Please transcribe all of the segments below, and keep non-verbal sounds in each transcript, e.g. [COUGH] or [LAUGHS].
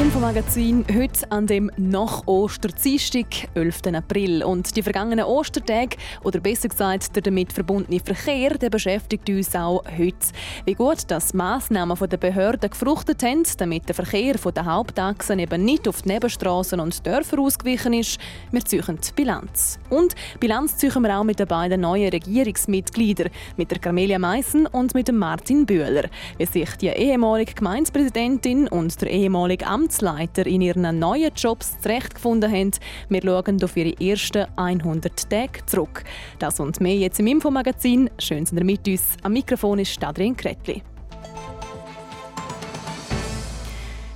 Infomagazin heute an dem nach Osterdienstag, 11. April. Und die vergangenen Ostertage, oder besser gesagt der damit verbundene Verkehr, der beschäftigt uns auch heute. Wie gut dass Massnahmen der Behörden gefruchtet haben, damit der Verkehr von den Hauptachsen eben nicht auf die Nebenstraßen und Dörfer ausgewichen ist, wir ziehen Bilanz. Und Bilanz ziehen wir auch mit den beiden neuen Regierungsmitgliedern, mit der Carmelia Meissen und mit dem Martin Bühler. Wie sich die ehemalige Gemeindepräsidentin und der ehemalige Amts Amtsleiter in ihren neuen Jobs zurechtgefunden haben. Wir schauen auf ihre ersten 100 Tage zurück. Das und mehr jetzt im Infomagazin. Schön, sind ihr mit uns. Am Mikrofon ist Adrian Kretli.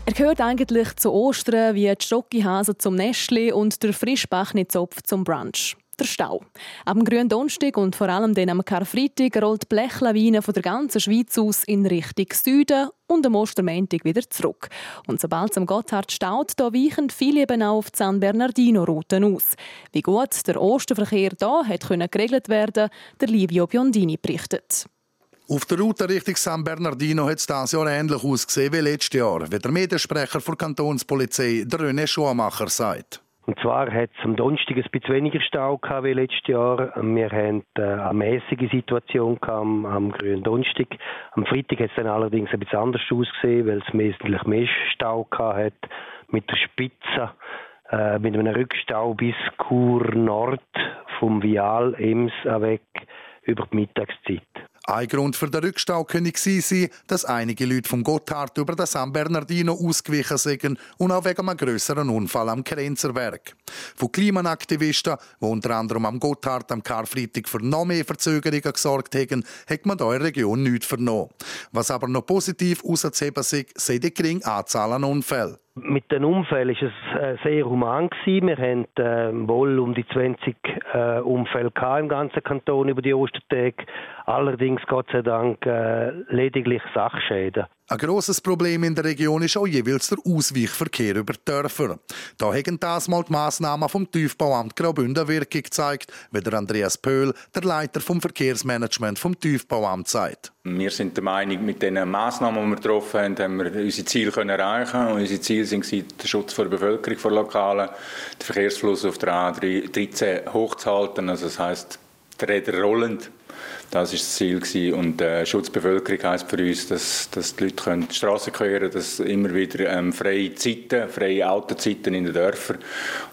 Er gehört eigentlich zu Ostern wie die Schokihase zum Nestli und der Frischbachnizopf zum Brunch der Stau. Am grünen Donnerstag und vor allem dann am Karfreitag rollt die Blechlawine von der ganzen Schweiz aus in Richtung Süden und am Ostermäntig wieder zurück. Und sobald es am Gotthard staut, da weichen viele eben auch auf die San Bernardino-Routen aus. Wie gut der Osterverkehr können geregelt werden, der Livio Biondini berichtet. Auf der Route Richtung San Bernardino hat es dieses Jahr ähnlich ausgesehen wie letztes Jahr, wie der Mediensprecher der Kantonspolizei, der René Schumacher, sagt. Und zwar hat es am Donnerstag ein bisschen weniger Stau gehabt wie letztes Jahr. Wir haben äh, eine mäßige Situation am, am grünen Donnerstag. Am Freitag hat es dann allerdings ein bisschen anders ausgesehen, weil es wesentlich mehr Stau gehabt hat mit der Spitze, äh, mit einem Rückstau bis Chur Nord vom Vial Ems weg über die Mittagszeit. Ein Grund für den Rückstau könnte sein, dass einige Leute vom Gotthard über den San Bernardino ausgewichen sind und auch wegen einem grösseren Unfall am Krenzerwerk. Von Klimaaktivisten, die unter anderem am Gotthard am Karfreitag für noch mehr Verzögerungen gesorgt haben, hat man in der Region nichts vernommen. Was aber noch positiv auszuheben ist, sind die geringe Anzahl an Unfällen. Mit den Unfällen war es äh, sehr human. Wir hatten äh, wohl um die 20 äh, Unfälle im ganzen Kanton über die Ostertage. Allerdings, Gott sei Dank, äh, lediglich Sachschäden. Ein grosses Problem in der Region ist auch jeweils der Ausweichverkehr über die Dörfer. Da haben das mal die Massnahmen vom Tiefbauamt Graubünden Wirkung gezeigt, wie der Andreas Pöhl, der Leiter vom Verkehrsmanagement vom Tiefbauamt, sagt. Wir sind der Meinung, mit den Massnahmen, die wir getroffen haben, haben wir unsere Ziele erreichen Und unsere Ziele sind der Schutz der Bevölkerung, der Lokalen, den Verkehrsfluss auf der A13 hochzuhalten. Also das heisst, die Räder rollend das war das Ziel gewesen. und äh, Schutzbevölkerung heisst für uns, dass, dass die Leute können die Straße queren, dass immer wieder ähm, freie Zeiten, freie Autozeiten in den Dörfern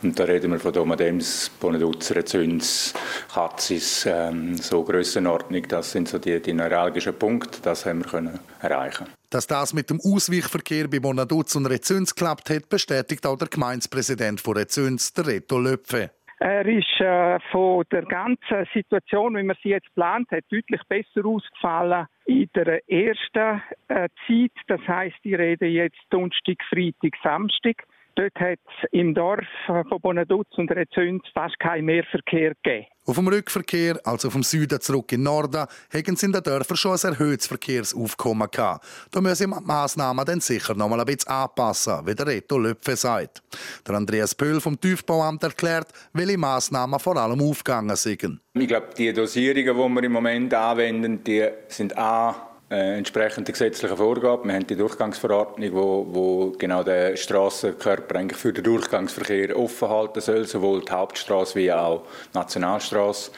und da reden wir von Domadems, Bonedutzer, Züns, Katzis, ähm, so Grössenordnung. Das sind so die, die neuralgischen Punkte, das haben wir können erreichen. Dass das mit dem Ausweichverkehr bei Bonaduz und Rezüns geklappt hat, bestätigt auch der Gemeindepräsident von Rezüns, der Reto Löpfe. Er ist äh, von der ganzen Situation, wie man sie jetzt plant hat, deutlich besser ausgefallen in der ersten äh, Zeit. Das heißt, ich rede jetzt Donnerstag, Freitag, Samstag. Dort hat es im Dorf von Bonaduz und Rezünd fast keinen Mehrverkehr gegeben. Auf dem Rückverkehr, also vom Süden zurück in den Norden, haben sie in den Dörfern schon ein erhöhtes Verkehrsaufkommen gehabt. Da müssen die Massnahmen dann sicher noch mal ein bisschen anpassen, wie der Reto Löpfe sagt. Der Andreas Pöhl vom Tiefbauamt erklärt, welche Massnahmen vor allem aufgegangen sind. Ich glaube, die Dosierungen, die wir im Moment anwenden, die sind A äh, entsprechend der gesetzlichen Vorgaben. Wir haben die Durchgangsverordnung, wo, wo genau der Straßenkörper eigentlich für den Durchgangsverkehr offen halten soll, sowohl die Hauptstraße wie auch die Nationalstraße.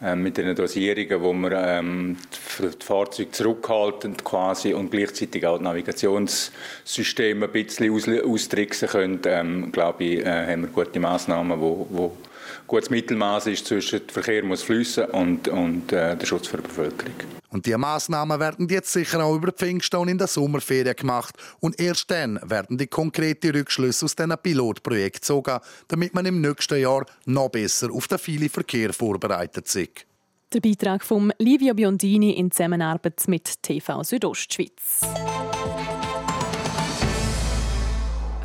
Äh, mit den Dosierungen, wo wir ähm, die Fahrzeuge zurückhalten quasi und gleichzeitig auch das Navigationssystem ein bisschen aus, austricksen können, ähm, glaube ich, äh, haben wir gute Massnahmen, wo, wo gutes Mittelmaß ist zwischen der Verkehr muss fließen und, und äh, der Schutz für die Bevölkerung. Und die Maßnahmen werden jetzt sicher auch über Pfingstone in der Sommerferien gemacht und erst dann werden die konkreten Rückschlüsse aus diesen Pilotprojekt gezogen, damit man im nächsten Jahr noch besser auf den vielen Verkehr vorbereitet ist. Der Beitrag von Livio Biondini in Zusammenarbeit mit TV Südostschweiz.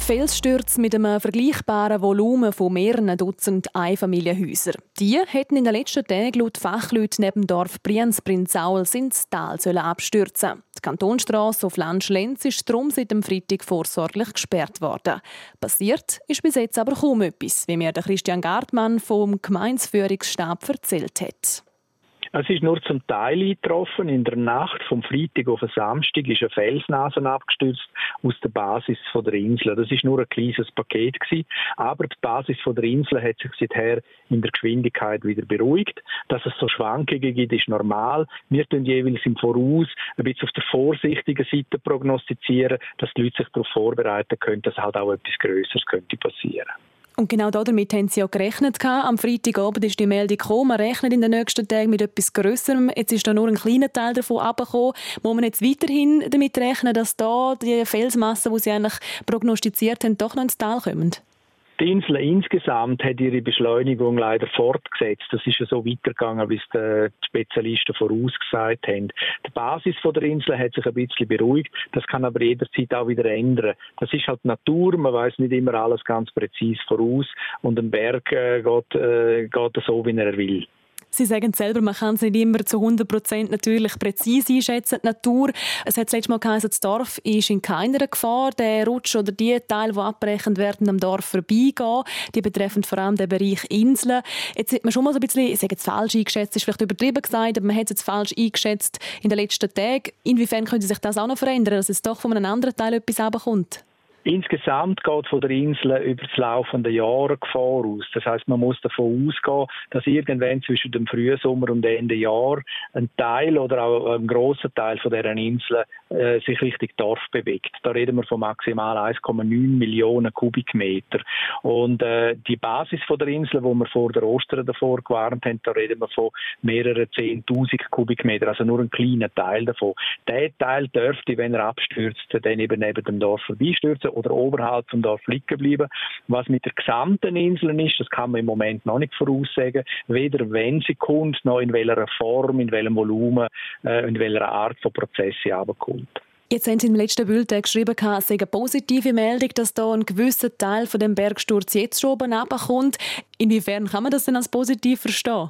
Felsstürze mit einem vergleichbaren Volumen von mehreren Dutzend Einfamilienhäusern. Die hätten in den letzten Tagen laut Fachleuten neben dem Dorf Brienz-Brinzaul ins Tal abstürzen Kantonstrasse auf Landschlenz ist darum seit dem Freitag vorsorglich gesperrt worden. Passiert ist bis jetzt aber kaum etwas, wie mir der Christian Gartmann vom Gemeinsführungsstab erzählt hat. Es ist nur zum Teil eingetroffen. In der Nacht vom Freitag auf den Samstag ist eine Felsnase abgestürzt aus der Basis der Insel. Das ist nur ein kleines Paket gewesen, aber die Basis der Insel hat sich seither in der Geschwindigkeit wieder beruhigt. Dass es so Schwankungen gibt, ist normal. Wir tun jeweils im Voraus ein bisschen auf der vorsichtigen Seite prognostizieren, dass die Leute sich darauf vorbereiten können, dass halt auch etwas Größeres könnte passieren. Und genau damit haben Sie ja gerechnet. Am Freitagabend ist die Meldung gekommen, man rechnet in den nächsten Tagen mit etwas Größerem. Jetzt ist da nur ein kleiner Teil davon abgekommen. Muss man jetzt weiterhin damit rechnen, dass da die Felsmassen, die Sie eigentlich prognostiziert haben, doch noch ins Tal kommen? Die Insel insgesamt hat ihre Beschleunigung leider fortgesetzt. Das ist ja so weitergegangen, wie es die Spezialisten vorausgesagt haben. Die Basis der Insel hat sich ein bisschen beruhigt. Das kann aber jederzeit auch wieder ändern. Das ist halt Natur. Man weiß nicht immer alles ganz präzise voraus. Und ein Berg äh, geht, äh, geht so, wie er will. Sie sagen selber, man kann es nicht immer zu 100 Prozent natürlich präzise einschätzen, die Natur. Es hat das letzte Mal geheißen, das Dorf ist in keiner Gefahr. Der Rutsch oder die Teile, die abbrechen werden, am Dorf vorbeigehen. Die betreffen vor allem den Bereich Inseln. Jetzt hat man schon mal so ein bisschen, ich sage jetzt falsch eingeschätzt, ist vielleicht übertrieben gesagt, aber man hat es jetzt falsch eingeschätzt in den letzten Tagen. Inwiefern könnte sich das auch noch verändern, dass es doch von einem anderen Teil etwas abkommt? Insgesamt geht von der Insel über das laufende Jahr Gefahr aus. Das heißt, man muss davon ausgehen, dass irgendwann zwischen dem Frühsommer und Ende Jahr ein Teil oder auch ein großer Teil von deren Insel äh, sich Richtung Dorf bewegt. Da reden wir von maximal 1,9 Millionen Kubikmeter. Und äh, die Basis von der Insel, wo wir vor der Ostern davor gewarnt haben, da reden wir von mehreren 10.000 Kubikmeter, also nur ein kleiner Teil davon. Der Teil dürfte, wenn er abstürzt, dann eben neben dem Dorf vorbeistürzen oder oberhalb vom Dorf liegen bleiben. Was mit der gesamten Insel ist, das kann man im Moment noch nicht voraussagen. Weder wenn sie kommt, noch in welcher Form, in welchem Volumen, äh, in welcher Art von Prozess sie kommt. Jetzt haben Sie im letzten Bulletin geschrieben, es sei eine positive Meldung, dass da ein gewisser Teil von dem Bergsturz jetzt schon oben runterkommt. Inwiefern kann man das denn als positiv verstehen?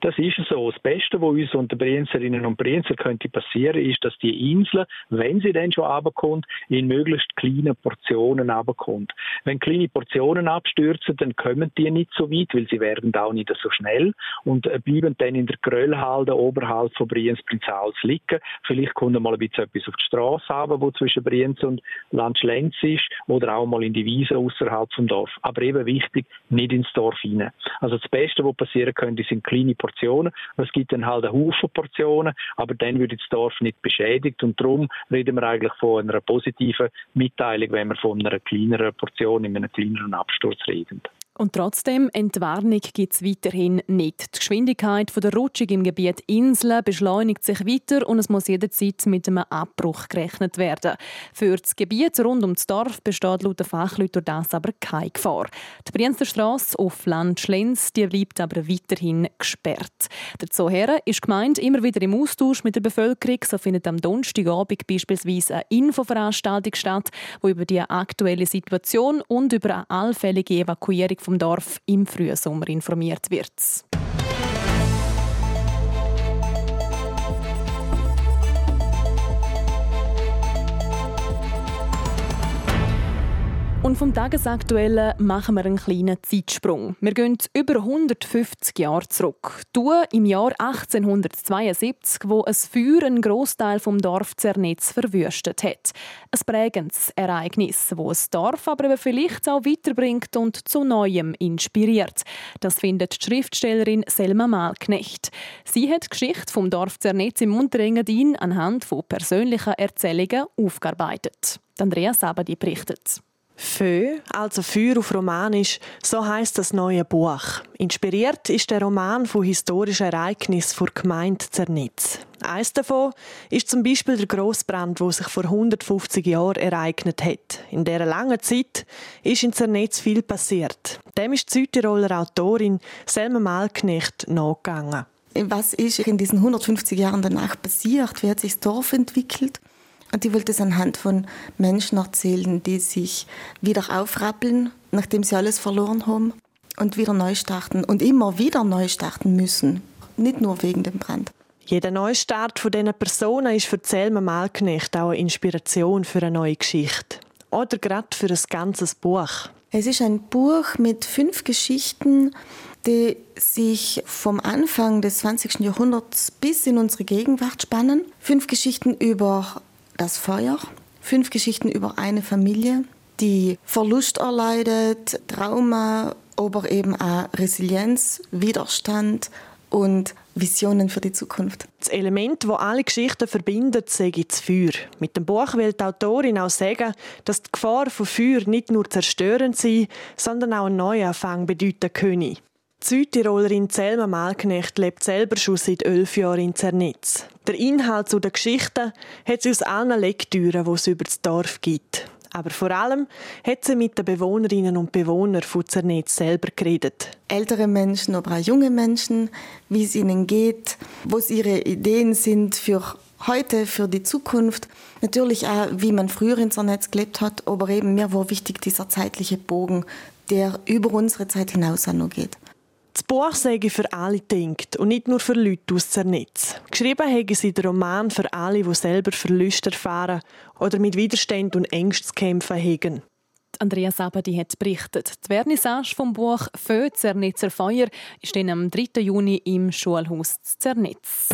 Das ist so. Das Beste, was uns unter Brienzerinnen und Brienzer könnte passieren, ist, dass die Insel, wenn sie dann schon runterkommt, in möglichst kleinen Portionen runterkommt. Wenn kleine Portionen abstürzen, dann kommen die nicht so weit, weil sie werden auch nicht so schnell und äh, bleiben dann in der Gröllhalde oberhalb von Brienz Prinzhals liegen. Vielleicht kommt mal ein bisschen etwas auf die Straße runter, wo zwischen Brienz und Landschlenz ist, oder auch mal in die Wiese außerhalb vom Dorf. Aber eben wichtig, nicht ins Dorf hinein. Also das Beste, was passieren könnte, sind kleine Portionen. Es gibt dann halt einen Haufen Portionen, aber dann wird das Dorf nicht beschädigt und darum reden wir eigentlich von einer positiven Mitteilung, wenn wir von einer kleineren Portion in einem kleineren Absturz reden. Und trotzdem, Entwarnung gibt es weiterhin nicht. Die Geschwindigkeit der Rutschung im Gebiet Inseln beschleunigt sich weiter und es muss jederzeit mit einem Abbruch gerechnet werden. Für das Gebiet rund um das Dorf besteht laut den Fachleuten das aber keine Gefahr. Die Brienzer Strasse auf Land Schlenz die bleibt aber weiterhin gesperrt. Dazu ist gemeint immer wieder im Austausch mit der Bevölkerung. So findet am Donnerstagabend beispielsweise eine Infoveranstaltung statt, wo über die aktuelle Situation und über eine allfällige Evakuierung vom Dorf im Frühsommer informiert wird. Und vom Tagesaktuellen machen wir einen kleinen Zeitsprung. Wir gehen über 150 Jahre zurück. Du im Jahr 1872, wo ein Feuer einen Großteil vom Dorf Zernetz verwüstet hat. Ein prägendes Ereignis, wo das Dorf aber vielleicht auch weiterbringt und zu Neuem inspiriert. Das findet die Schriftstellerin Selma Malknecht. Sie hat die Geschichte vom Dorf Zernetz im Unterengadin anhand von persönlichen Erzählungen aufgearbeitet. Andrea Sabadi berichtet. Feu, also Feuer auf Romanisch, so heißt das neue Buch. Inspiriert ist der Roman von historischen Ereignissen vor Gemeinde Zernitz. Eines davon ist zum Beispiel der Grossbrand, wo sich vor 150 Jahren ereignet hat. In dieser langen Zeit ist in Zernitz viel passiert. Dem ist die Südtiroler Autorin Selma Malknecht nachgegangen. Was ist in diesen 150 Jahren danach passiert? Wie hat sich das Dorf entwickelt? Und ich wollte es anhand von Menschen erzählen, die sich wieder aufrappeln, nachdem sie alles verloren haben und wieder neu starten und immer wieder neu starten müssen. Nicht nur wegen dem Brand. Jeder Neustart von diesen Personen ist für Selma Malknecht auch eine Inspiration für eine neue Geschichte. Oder gerade für ein ganzes Buch. Es ist ein Buch mit fünf Geschichten, die sich vom Anfang des 20. Jahrhunderts bis in unsere Gegenwart spannen. Fünf Geschichten über das Feuer, fünf Geschichten über eine Familie, die Verlust erleidet, Trauma, aber eben auch Resilienz, Widerstand und Visionen für die Zukunft. Das Element, das alle Geschichten verbindet, sei das Feuer. Mit dem Buch will die Autorin auch sagen, dass die Gefahr von Feuer nicht nur zerstörend sei, sondern auch einen Neuanfang bedeuten könne. Die Südtirolerin Selma Malknecht lebt selber schon seit elf Jahren in Zernitz. Der Inhalt zu den Geschichten hat sie aus allen Lektüren, die es über das Dorf gibt. Aber vor allem hat sie mit den Bewohnerinnen und Bewohnern von Zernetz selber geredet. Ältere Menschen, aber auch junge Menschen, wie es ihnen geht, was ihre Ideen sind für heute, für die Zukunft. Natürlich auch, wie man früher in Zernetz gelebt hat, aber eben mir war wichtig dieser zeitliche Bogen, der über unsere Zeit hinaus auch noch geht. Das Buch sei für alle denkt und nicht nur für Leute aus Zernitz. Geschrieben haben sie den Roman für alle, die selber Verluste erfahren oder mit Widerstand und Ängsten zu kämpfen haben. Andrea Sabadi hat berichtet. Die Vernissage vom Buch «Fö Zernitzer Feuer» ist dann am 3. Juni im Schulhaus Zernitz.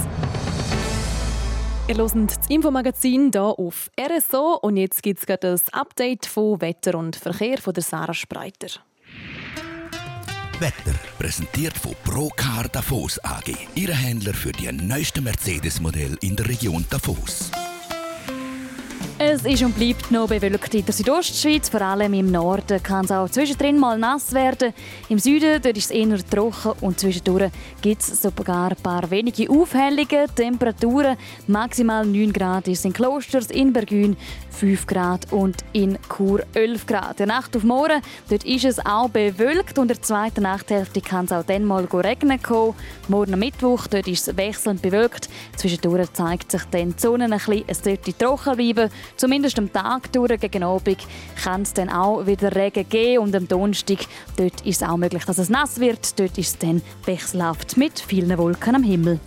Ihr hört das Infomagazin hier auf RSO und jetzt gibt es das Update von Wetter und Verkehr von Sarah Spreiter. Wetter präsentiert von Procar Davos AG, Ihre Händler für die neuesten Mercedes-Modell in der Region Davos. Es ist und bleibt noch bewölkt in der Südostschweiz. Vor allem im Norden kann es auch zwischendrin mal nass werden. Im Süden dort ist es eher trocken und zwischendurch gibt es sogar ein paar wenige Aufhellungen. Temperaturen maximal 9 Grad ist in Klosters, in Bergün 5 Grad und in Chur 11 Grad. Der Nacht auf morgen dort ist es auch bewölkt und in der zweiten Nachthälfte kann es auch dann mal regnen kommen. Morgen Mittwoch dort ist es wechselnd bewölkt. Zwischendurch zeigt sich dann die Sonne ein bisschen. Es sollte trocken bleiben. Zumindest am Tag durch gegen Abend kann es dann auch wieder Regen geben und am Donnerstag dort ist es auch möglich, dass es nass wird. Dort ist es dann wechselhaft mit vielen Wolken am Himmel.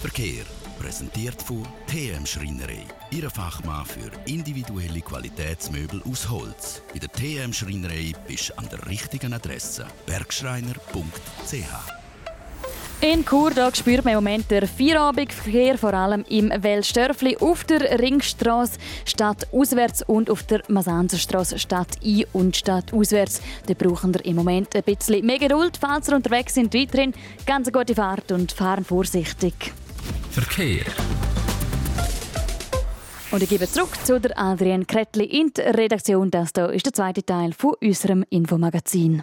Verkehr präsentiert von TM Schreinerei. Ihre Fachmann für individuelle Qualitätsmöbel aus Holz. Bei der TM Schreinerei bist du an der richtigen Adresse. bergschreiner.ch in Chur spürt man im Moment den Feierabendverkehr, vor allem im Welsdörfli, auf der Ringstraße statt auswärts und auf der Masanzerstraße statt ein- und statt auswärts. Da brauchen wir im Moment ein bisschen mehr Geduld, falls ihr unterwegs sind. Weiterhin ganz eine gute Fahrt und fahren vorsichtig. Verkehr. Und ich gebe zurück zu der Adrienne Kretli in der Redaktion. Das hier ist der zweite Teil von unserem Infomagazin.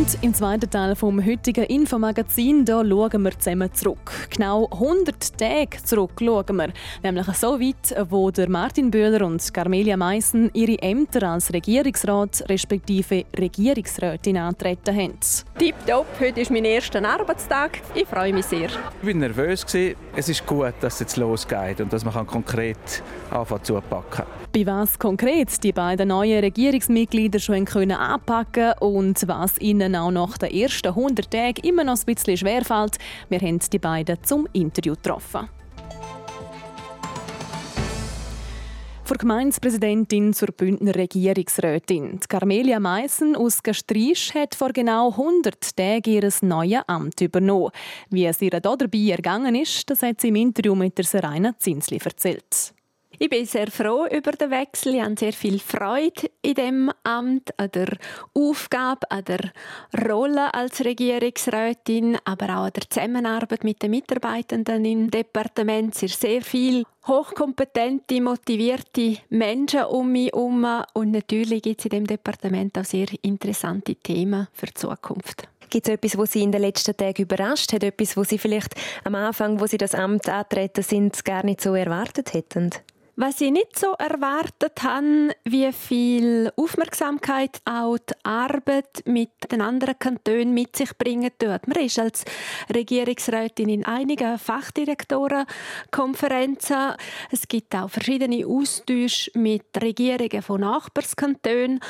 Und im zweiten Teil vom heutigen Infomagazin da schauen wir zusammen zurück. Genau 100 Tage zurück schauen wir. Nämlich so weit, wo der Martin Böhler und Carmelia Meissen ihre Ämter als Regierungsrat respektive Regierungsrätin antreten haben. Tipptopp, heute ist mein erster Arbeitstag. Ich freue mich sehr. Ich war nervös. Es ist gut, dass es jetzt losgeht und dass man konkret anfangen zu packen Bei was konkret die beiden neuen Regierungsmitglieder schon können anpacken und was ihnen auch nach den ersten 100 Tagen immer noch ein bisschen schwerfällt, wir haben die beiden zum Interview getroffen. Von Gemeindepräsidentin zur Bündner Regierungsrätin. Carmelia Meissen aus Gastrisch hat vor genau 100 Tagen ihr neues Amt übernommen. Wie es ihr dabei ergangen ist, das hat sie im Interview mit der Serena Zinsli erzählt. Ich bin sehr froh über den Wechsel. Ich habe sehr viel Freude in dem Amt, an der Aufgabe, an der Rolle als Regierungsrätin, aber auch an der Zusammenarbeit mit den Mitarbeitenden im Departement. Es sind sehr viele hochkompetente, motivierte Menschen um mich herum und natürlich gibt es in dem Departement auch sehr interessante Themen für die Zukunft. Gibt es etwas, was Sie in den letzten Tagen überrascht hat? Etwas, was Sie vielleicht am Anfang, wo Sie das Amt antreten sind, gar nicht so erwartet hätten? Was ich nicht so erwartet habe, wie viel Aufmerksamkeit auch die Arbeit mit den anderen Kantonen mit sich bringen tut. Man ist als Regierungsrätin in einigen Fachdirektorenkonferenzen. Es gibt auch verschiedene Austausche mit Regierungen von Nachbarskantonen.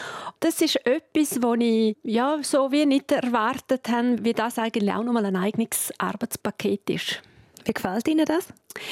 Das ist etwas, was ich ja, so wie nicht erwartet habe, wie das eigentlich auch nochmal ein eigenes Arbeitspaket ist. Wie gefällt Ihnen das?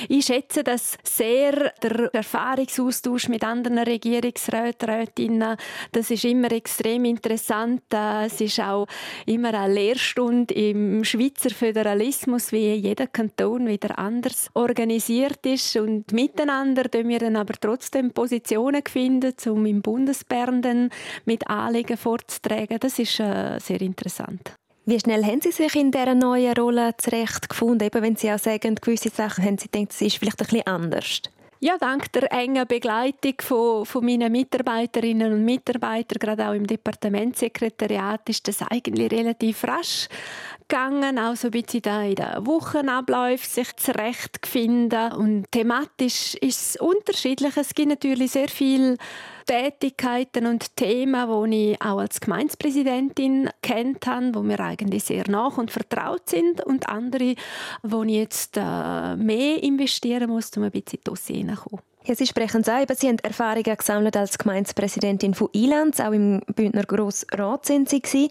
Ich schätze das sehr, der Erfahrungsaustausch mit anderen Regierungsräten, Rätinnen, das ist immer extrem interessant. Es ist auch immer eine Lehrstunde im Schweizer Föderalismus, wie jeder Kanton wieder anders organisiert ist und miteinander können wir dann aber trotzdem Positionen finden, um im Bundesbern mit Anliegen vorzutragen. Das ist äh, sehr interessant. Wie schnell haben Sie sich in dieser neuen Rolle zurechtgefunden? Eben wenn Sie auch sagen, gewisse Sachen haben Sie gedacht, es ist vielleicht ein bisschen anders. Ja, dank der engen Begleitung von, von meinen Mitarbeiterinnen und Mitarbeitern, gerade auch im Departementssekretariat, ist das eigentlich relativ rasch gegangen, auch so ein bisschen da in den Wochenabläufen sich zurechtfinden. Und thematisch ist es unterschiedlich. Es gibt natürlich sehr viele Tätigkeiten und Themen, die ich auch als Gemeindepräsidentin kennt habe, wo mir eigentlich sehr nach und vertraut sind und andere, wo ich jetzt äh, mehr investieren muss, um ein bisschen Dossier hineinzukommen. Ja, Sie sprechen es an, Sie haben Erfahrungen gesammelt als Gemeindepräsidentin von Ilanz, auch im Bündner Grossrat sind Sie gewesen.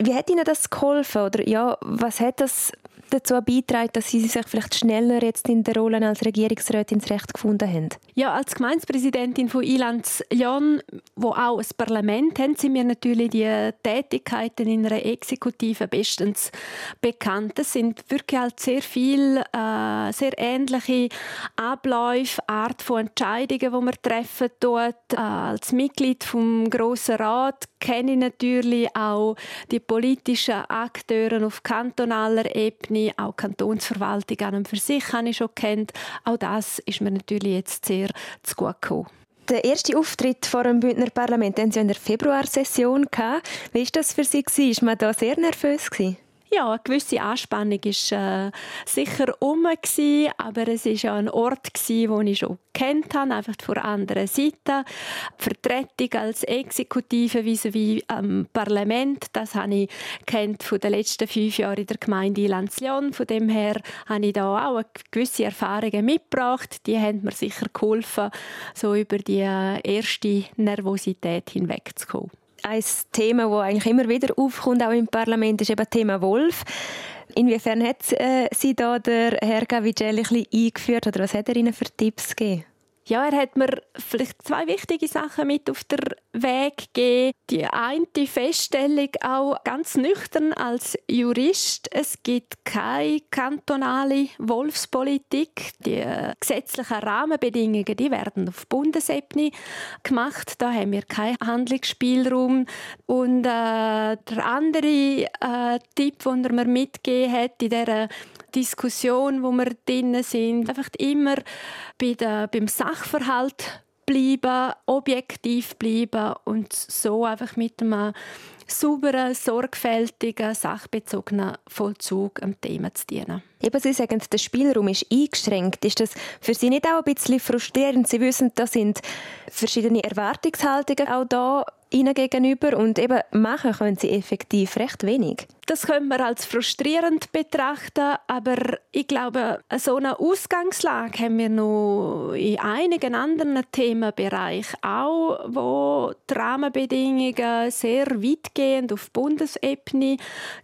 Wie hat Ihnen das geholfen? Oder ja, was hat das dazu beitragen, dass Sie sich vielleicht schneller jetzt in der Rolle als Regierungsrätin Recht gefunden haben? Ja, als Gemeindepräsidentin von Ilanz Lyon, wo auch ein Parlament haben, sind mir natürlich die Tätigkeiten in einer Exekutive bestens bekannt. Es sind wirklich halt sehr viel, äh, sehr ähnliche Abläufe, Art von Entscheidungen, die man treffen dort. Äh, als Mitglied vom Grossen Rat kenne ich natürlich auch die politischen Akteure auf kantonaler Ebene Ebene, auch Kantonsverwaltung an für sich habe ich schon kennt. Auch das ist mir natürlich jetzt sehr zu gut gekommen. Der erste Auftritt vor dem Bündner Parlament hatten Sie in der Februarsession. Wie war das für Sie? War man da sehr nervös? Gewesen? Ja, eine gewisse Anspannung war äh, sicher um, aber es war ja ein Ort, gewesen, den ich schon kennt habe, einfach von der anderen Seite. Die Vertretung als Exekutive vis-à-vis am Parlament, das habe ich kennt von den letzten fünf Jahren in der Gemeinde Lanzion. Von dem her habe ich da auch gewisse Erfahrungen mitgebracht. Die haben mir sicher geholfen, so über die äh, erste Nervosität hinwegzukommen ein Thema, das eigentlich immer wieder aufkommt, auch im Parlament, ist eben das Thema Wolf. Inwiefern hat äh, Sie da der Herr Gavigelli eingeführt oder was hat er Ihnen für Tipps gegeben? Ja, er hat mir vielleicht zwei wichtige Sachen mit auf den Weg gegeben. Die eine Feststellung auch ganz nüchtern als Jurist. Es gibt keine kantonale Wolfspolitik. Die gesetzlichen Rahmenbedingungen, die werden auf Bundesebene gemacht. Da haben wir keinen Handlungsspielraum. Und äh, der andere äh, Tipp, den er mir mitgegeben hat in dieser Diskussion, wo wir drin sind, einfach immer bei der, beim Sachverhalt bleiben, objektiv bleiben und so einfach mit einem sauberen, sorgfältigen, sachbezogenen Vollzug am Thema zu dienen. Eben, Sie sagen, der Spielraum ist eingeschränkt. Ist das für Sie nicht auch ein bisschen frustrierend? Sie wissen, da sind verschiedene Erwartungshaltungen auch da ihnen gegenüber und eben machen können sie effektiv recht wenig. Das können wir als frustrierend betrachten, aber ich glaube, so eine Ausgangslage haben wir noch in einigen anderen Themenbereichen auch, wo die Rahmenbedingungen sehr weitgehend auf Bundesebene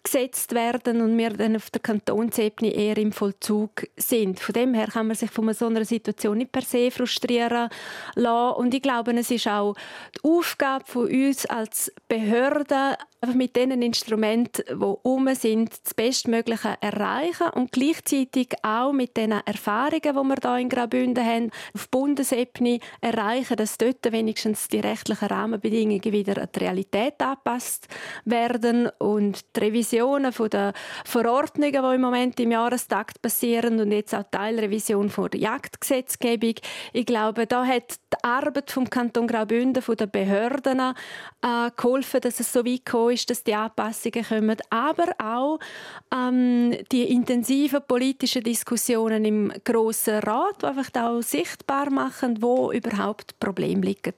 gesetzt werden und wir dann auf der Kantonsebene eher im Vollzug sind. Von dem her kann man sich von so einer Situation nicht per se frustrieren lassen und ich glaube, es ist auch die Aufgabe von uns als Behörde, einfach mit den Instrumenten, die um sind, das Bestmögliche erreichen und gleichzeitig auch mit den Erfahrungen, die wir hier in Graubünden haben, auf Bundesebene erreichen, dass dort wenigstens die rechtlichen Rahmenbedingungen wieder an die Realität angepasst werden und die Revisionen der Verordnungen, die im Moment im Jahrestakt passieren und jetzt auch Teilrevision von der Jagdgesetzgebung. Ich glaube, da hat die Arbeit vom Kanton Graubünden, von den Behörden äh, geholfen, dass es so weit gekommen ist, dass die Anpassungen kommen, aber auch ähm, die intensiven politischen Diskussionen im Grossen Rat, die einfach auch sichtbar machen, wo überhaupt Probleme liegen.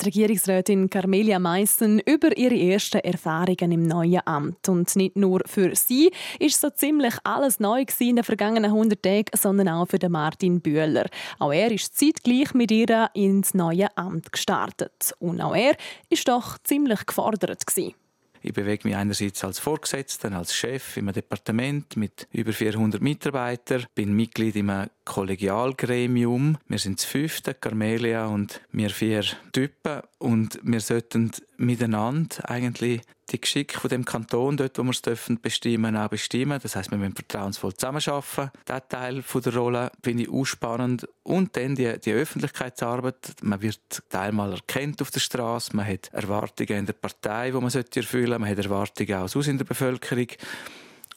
Die Regierungsrätin Carmelia Meissen über ihre ersten Erfahrungen im neuen Amt. Und nicht nur für sie ist so ziemlich alles neu in den vergangenen 100 Tagen, sondern auch für Martin Bühler. Auch er ist zeitgleich mit ihr ins neue Amt gestartet. Und auch er ist doch ziemlich gefordert gewesen. Ich bewege mich einerseits als Vorgesetzter, als Chef im Departement mit über 400 Mitarbeitern, bin Mitglied im Kollegialgremium. Wir sind das fünfte, Carmelia und wir vier Typen und wir sollten miteinander eigentlich die Geschicke von dem Kanton, dort wo wir es dürfen bestimmen, auch bestimmen. Das heißt, wir müssen vertrauensvoll zusammenarbeiten. Dieser Teil der Rolle finde ich auch spannend. Und dann die, die Öffentlichkeitsarbeit. Man wird teilmal erkannt auf der Straße. Man hat Erwartungen in der Partei, die man erfüllen sollte. Man hat Erwartungen auch aus in der Bevölkerung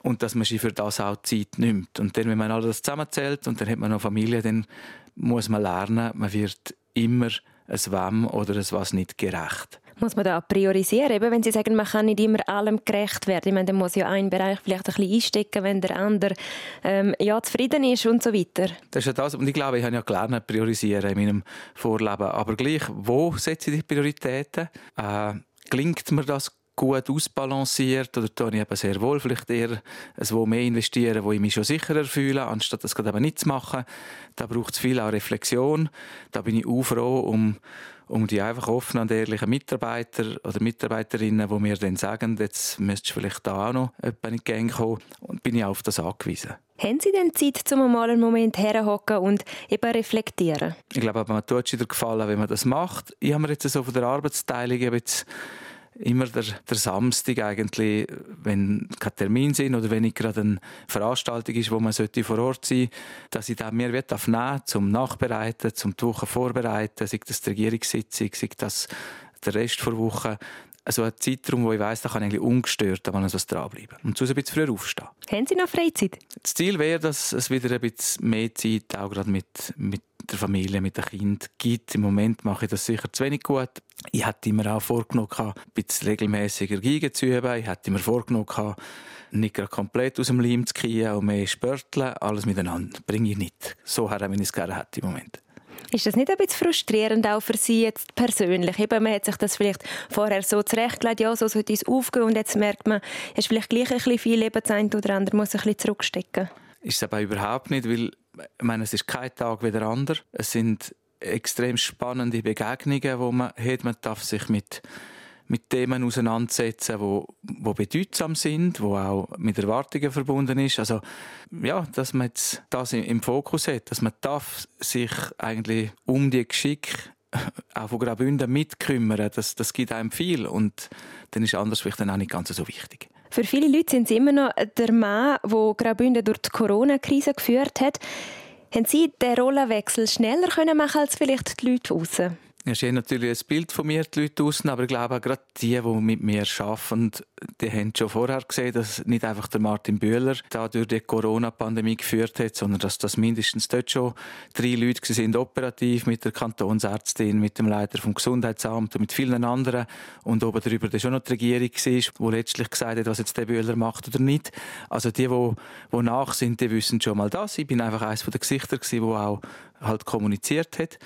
und dass man sich für das auch Zeit nimmt. Und dann, wenn man alles zusammenzählt und dann hat man noch Familie, dann muss man lernen, man wird immer ein Wem oder ein Was nicht gerecht muss man da priorisieren? Eben, wenn Sie sagen, man kann nicht immer allem gerecht werden. Ich meine, dann muss ja ein Bereich vielleicht ein bisschen einstecken, wenn der andere ähm, ja, zufrieden ist und so weiter. Das ist ja das. Und ich glaube, ich habe ja gelernt, priorisieren in meinem Vorleben. Aber gleich, wo setze ich die Prioritäten? Äh, gelingt mir das gut ausbalanciert oder tue ich eben sehr wohl vielleicht eher ein wo mehr investieren, wo ich mich schon sicherer fühle, anstatt das gerade eben nicht zu machen. Da braucht es viel auch Reflexion. Da bin ich auch froh um um die einfach offenen und ehrlichen Mitarbeiter oder Mitarbeiterinnen, die mir dann sagen, jetzt müsstest du vielleicht da auch noch in die Gang kommen, und bin ich auf das angewiesen. Haben Sie denn Zeit, um mal einen Moment herhocken und eben reflektieren? Ich glaube, man tut es wieder gefallen, wenn man das macht. Ich habe mir jetzt so von der Arbeitsteilung jetzt immer der, der Samstag eigentlich, wenn kein Termin sind oder wenn nicht gerade eine Veranstaltung ist, wo man sollte vor Ort sein dass ich da mehr nehmen darf, zum Nachbereiten, zum die Woche vorbereiten, sei das die Regierungssitzung, sei das der Rest der Woche. Also ein Zeitraum, wo ich weiss, da kann ich eigentlich ungestört an etwas dranbleiben. Und sonst ein bisschen früher aufstehen. Haben Sie noch Freizeit? Das Ziel wäre, dass es wieder ein bisschen mehr Zeit auch gerade mit, mit der Familie, mit dem Kind gibt. Im Moment mache ich das sicher zu wenig gut. Ich hätte mir auch vorgenommen, ein bisschen regelmäßiger Geige zu üben. Ich hätte mir vorgenommen, nicht gerade komplett aus dem Leim zu kriegen und mehr spörteln. Alles miteinander bringe ich nicht. So her, wenn ich es gerne hätte im Moment. Ist das nicht ein bisschen frustrierend auch für Sie jetzt persönlich? Eben, man hat sich das vielleicht vorher so zurechtgelegt, ja, so sollte es aufgehen und jetzt merkt man, es ist vielleicht gleich ein bisschen viel Leben oder andere muss ein bisschen zurückstecken. Ist es aber überhaupt nicht, weil ich meine, es ist kein Tag wie der andere. Es sind extrem spannende Begegnungen, die man hat. Man darf sich mit, mit Themen auseinandersetzen, wo, wo bedeutsam sind, wo auch mit Erwartungen verbunden ist. Also ja, dass man jetzt das im Fokus hat, dass man darf sich eigentlich um die Geschick [LAUGHS] auch von Graubünden mitkümmern, das, das gibt einem viel und dann ist anders vielleicht dann auch nicht ganz so wichtig. Für viele Leute sind sie immer noch der Mann, der Graubünden durch die Corona-Krise geführt hat. Haben Sie den Rollenwechsel schneller machen als vielleicht die Leute draussen? Sie haben natürlich ein Bild von mir, die Leute draussen, aber ich glaube, gerade die, die mit mir arbeiten, die haben schon vorher gesehen, dass nicht einfach der Martin Bühler da durch die Corona-Pandemie geführt hat, sondern dass das mindestens dort schon drei Leute sind operativ mit der Kantonsärztin, mit dem Leiter vom Gesundheitsamt und mit vielen anderen. Und oben darüber dann schon noch die Regierung war, die letztlich gesagt hat, was jetzt der Bühler macht oder nicht. Also die, die, die nach sind, die wissen schon mal das. Ich bin einfach eines der Gesichter, die auch halt kommuniziert hat.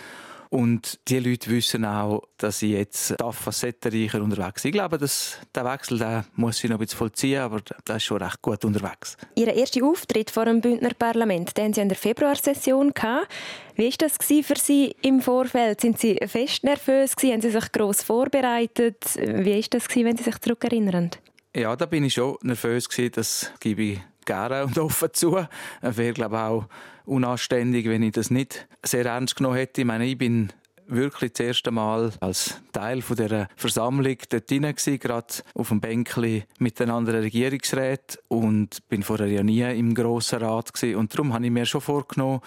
Und die Leute wissen auch, dass ich jetzt facettenreicher unterwegs bin. Ich glaube, dass der Wechsel der muss ich noch ein bisschen vollziehen, aber der ist schon recht gut unterwegs. Ihr erster Auftritt vor dem Bündner Parlament, den Sie in der Februarsession hatten. Wie war das für Sie im Vorfeld? Sind Sie fest nervös? Haben Sie sich gross vorbereitet? Wie war das, wenn Sie sich zurückerinnern? Ja, da bin ich schon nervös Das gebe ich gerne [LAUGHS] und offen zu. Wäre, glaube ich, auch unanständig, wenn ich das nicht sehr ernst genommen hätte. Ich meine, ich bin wirklich das erste Mal als Teil von der Versammlung dort hinein gerade auf dem Bänkli mit den anderen Regierungsräten und bin vorher ja nie im Grossen Rat gewesen. und darum habe ich mir schon vorgenommen,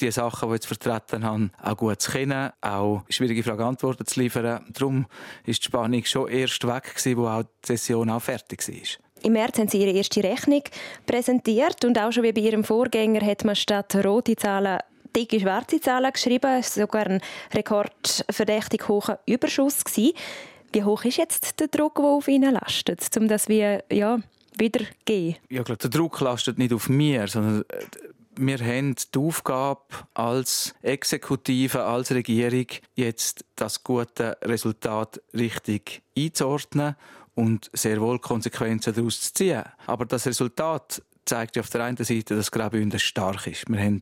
die Sachen, die ich jetzt vertreten habe, auch gut zu kennen, auch schwierige Fragen Antworten zu liefern. Darum ist die Spannung schon erst weg gewesen, wo auch die Session auch fertig war. Im März haben Sie Ihre erste Rechnung präsentiert und auch schon wie bei Ihrem Vorgänger hat man statt rote Zahlen dicke schwarze Zahlen geschrieben. Es war sogar ein rekordverdächtig hoher Überschuss. Gewesen. Wie hoch ist jetzt der Druck, der auf Ihnen lastet, um das wie, ja, wiedergeben? Ja, glaube, der Druck lastet nicht auf mir, sondern äh, wir haben die Aufgabe als Exekutive, als Regierung, jetzt das gute Resultat richtig einzuordnen und sehr wohl Konsequenzen daraus zu ziehen. Aber das Resultat zeigt ja auf der einen Seite, dass Graubünden stark ist. Wir haben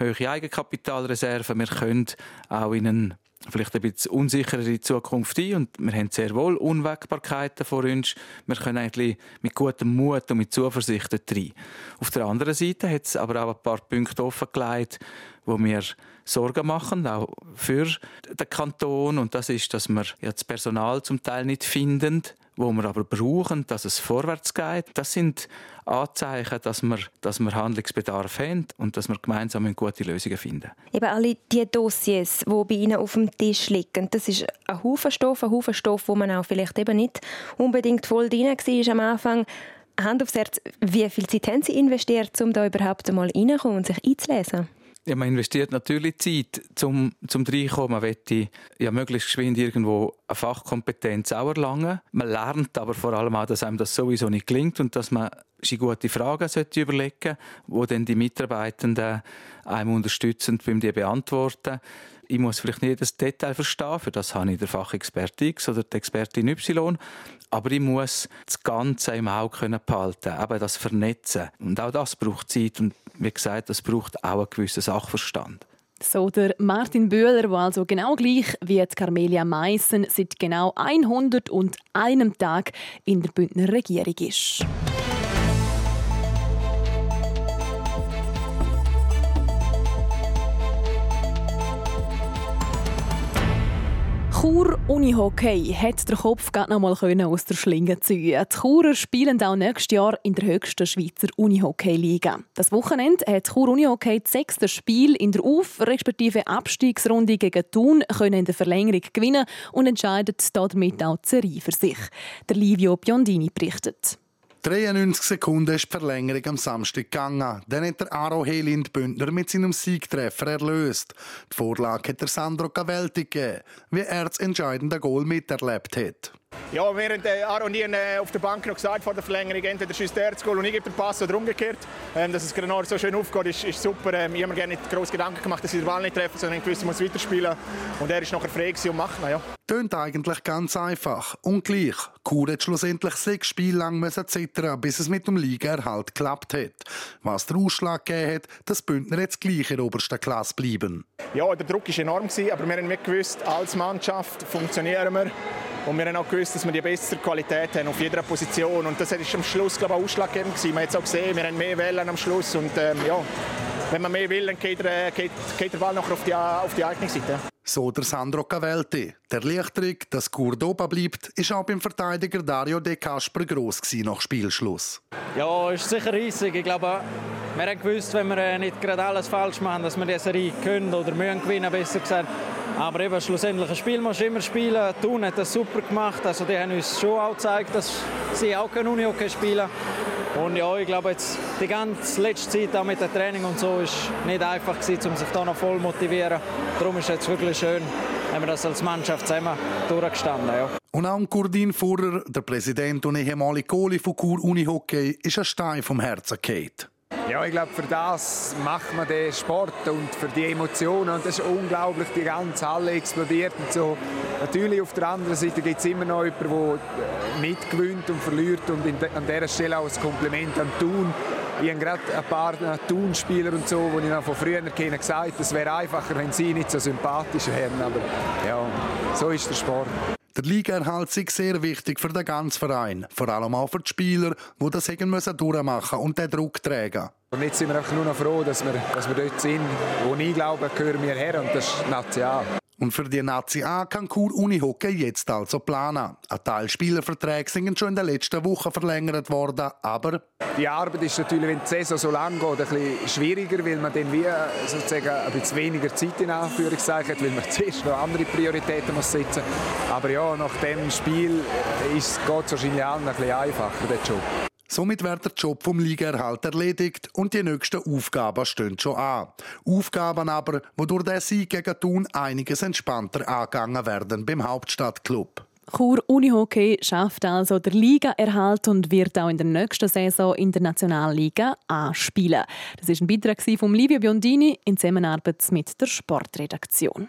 hohe Eigenkapitalreserven, wir können auch in einen vielleicht ein bisschen unsichere Zukunft ein und wir haben sehr wohl Unwägbarkeiten vor uns. Wir können eigentlich mit gutem Mut und mit Zuversicht rein. Auf der anderen Seite hat es aber auch ein paar Punkte offengelegt, wo wir Sorgen machen, auch für den Kanton. Und das ist, dass wir ja das Personal zum Teil nicht finden, wo wir aber brauchen, dass es vorwärts geht. Das sind Anzeichen, dass wir, dass wir Handlungsbedarf haben und dass wir gemeinsam gute Lösungen finden. Eben alle die Dossiers, die bei Ihnen auf dem Tisch liegen, das ist ein Haufen Stoff, ein Haufen Stoff, wo man auch vielleicht eben nicht unbedingt voll drin war am Anfang. Hand aufs Herz, wie viel Zeit haben Sie investiert, um da überhaupt einmal reinzukommen und sich einzulesen? Ja, man investiert natürlich Zeit zum, zum Reinkommen. Man möchte ja möglichst geschwind irgendwo eine Fachkompetenz auch erlangen. Man lernt aber vor allem auch, dass einem das sowieso nicht gelingt und dass man sich gute Fragen sollte überlegen wo dann die Mitarbeitenden einem unterstützend beim die beantworten. Ich muss vielleicht nicht das Detail verstehen, für das habe ich den Fachexperte X oder die Expertin Y, aber ich muss das Ganze im Auge behalten, eben das Vernetzen. Und auch das braucht Zeit und wie gesagt, das braucht auch einen gewissen Sachverstand. So der Martin Böhler, der also genau gleich wie Carmelia Meissen seit genau 101 Tag in der Bündner Regierung ist. Chur Unihockey hat der Kopf gerade noch mal aus der Schlinge ziehen. Die Churer spielen auch nächstes Jahr in der höchsten Schweizer Unihockey-Liga. Das Wochenende hat Chur Unihockey das sechste Spiel in der Auf- respektive Abstiegsrunde gegen Thun können in der Verlängerung gewinnen und entscheidet damit auch die Serie für sich. Der Livio Biondini berichtet. 93 Sekunden ist die Verlängerung am Samstag gegangen. Dann hat der Aro Helind Bündner mit seinem Siegtreffer erlöst. Die Vorlage hat der Sandro Cavelti gegeben, wie er das entscheidende Goal miterlebt hat. Ja, während äh, Aaron Nien äh, auf der Bank noch gesagt vor der Verlängerung, entweder schießt er das Goal und ich gebe den Pass oder umgekehrt. Ähm, dass es Grenor so schön aufgeht, ist, ist super. Ähm, ich habe mir gerne nicht groß Gedanken gemacht, dass ich den Ball nicht treffe, sondern ich wusste, ich muss weiterspielen. Und er ist nachher frei und macht ja. Tönt eigentlich ganz einfach. Und gleich. Kur hat schlussendlich sechs Spiele lang müssen zittern, bis es mit dem Ligaerhalt geklappt hat. Was der Ausschlag gegeben hat, dass Bündner jetzt gleich in der obersten Klasse bleiben. Ja, der Druck war enorm, aber wir haben nicht gewusst, als Mannschaft funktionieren wir. Und wir haben auch gewusst, dass wir die bessere Qualität haben auf jeder Position. Und das ist am Schluss glaube ich, auch ausschlaggebend gewesen. Man hat es auch gesehen, wir haben mehr Wellen am Schluss. Und ähm, ja, wenn man mehr will, dann geht der, geht, geht der Ball noch auf die, auf die eigene Seite. So der Sandro Cavelti. Der Lichttrick, dass Kurd oben bleibt, ist auch beim Verteidiger Dario De Casper gross nach Spielschluss. Ja, ist sicher riesig. Ich glaube, wir haben gewusst, wenn wir äh, nicht gerade alles falsch machen, dass wir die Serie können oder müssen gewinnen, besser gesagt. Aber eben schlussendlich ein Spiel musst du immer spielen. Thun hat das super gemacht. Also die haben uns schon auch gezeigt, dass sie auch Uni-Hockey spielen und ja, ich glaube, jetzt die ganze letzte Zeit auch mit dem Training und so ist nicht einfach gewesen, um sich da noch voll motivieren. Darum ist es jetzt wirklich schön, haben wir das als Mannschaft zusammen durchgestanden. Ja. Und auch Kurdin Furrer, der Präsident und ehemalige Goalie von Kur Unihockey, ist ein Stein vom Herzen gefallen. Ja, ich glaube, für das macht man den Sport und für die Emotionen. Und das ist unglaublich, die ganze Halle explodiert und so. Natürlich auf der anderen Seite gibt es immer noch jemanden, der mitgewinnt und verliert. Und an dieser Stelle auch ein Kompliment an Thun. Ich habe gerade ein paar Thun-Spieler und so, die ich noch von früher kenne, gesagt es wäre einfacher, wenn sie nicht so sympathisch wären. Aber ja, so ist der Sport. Der Ligaerhalt ist sehr wichtig für den ganzen Verein, vor allem auch für die Spieler, die das durchmachen und den Druck tragen. Und jetzt sind wir einfach nur noch froh, dass wir, dass wir dort sind, wo ich glaube, gehören wir her und das ist National. Und für die Nazi A kann Kur Unihockey jetzt also planen. Ein Teil Spielerverträge sind schon in den letzten Wochen verlängert worden, aber... Die Arbeit ist natürlich, wenn die Saison so lang geht, ein bisschen schwieriger, weil man dann wie sozusagen ein bisschen weniger Zeit in Anführungszeichen hat, weil man [LAUGHS] zuerst noch andere Prioritäten muss setzen muss. Aber ja, nach dem Spiel geht es wahrscheinlich allen ein bisschen einfacher, der Job. Somit wird der Job vom Ligaerhalt erledigt und die nächsten Aufgaben stehen schon an. Aufgaben aber, wo durch den Sieg gegen Thun einiges entspannter angegangen werden beim Hauptstadtclub. Chur Unihockey schafft also der Liga-Erhalt und wird auch in der nächsten Saison in der Nationalliga anspielen. Das ist ein Beitrag von Livio Biondini in Zusammenarbeit mit der Sportredaktion.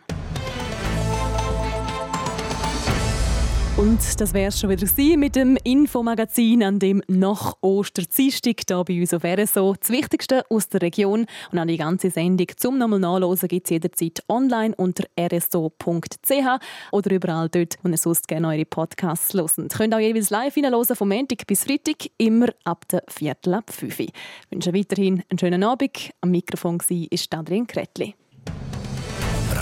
Und das wäre schon wieder mit dem Infomagazin an dem nach Osterdienstag hier bei uns auf RSO. Das Wichtigste aus der Region und an die ganze Sendung zum nochmal nachlesen gibt es jederzeit online unter rso.ch oder überall dort, wo ihr sonst gerne eure Podcasts hört. Ihr könnt auch jeweils live hineinhören, vom Montag bis Freitag, immer ab der Viertel ab 5 Ich wünsche weiterhin einen schönen Abend. Am Mikrofon war Adrian Kretli.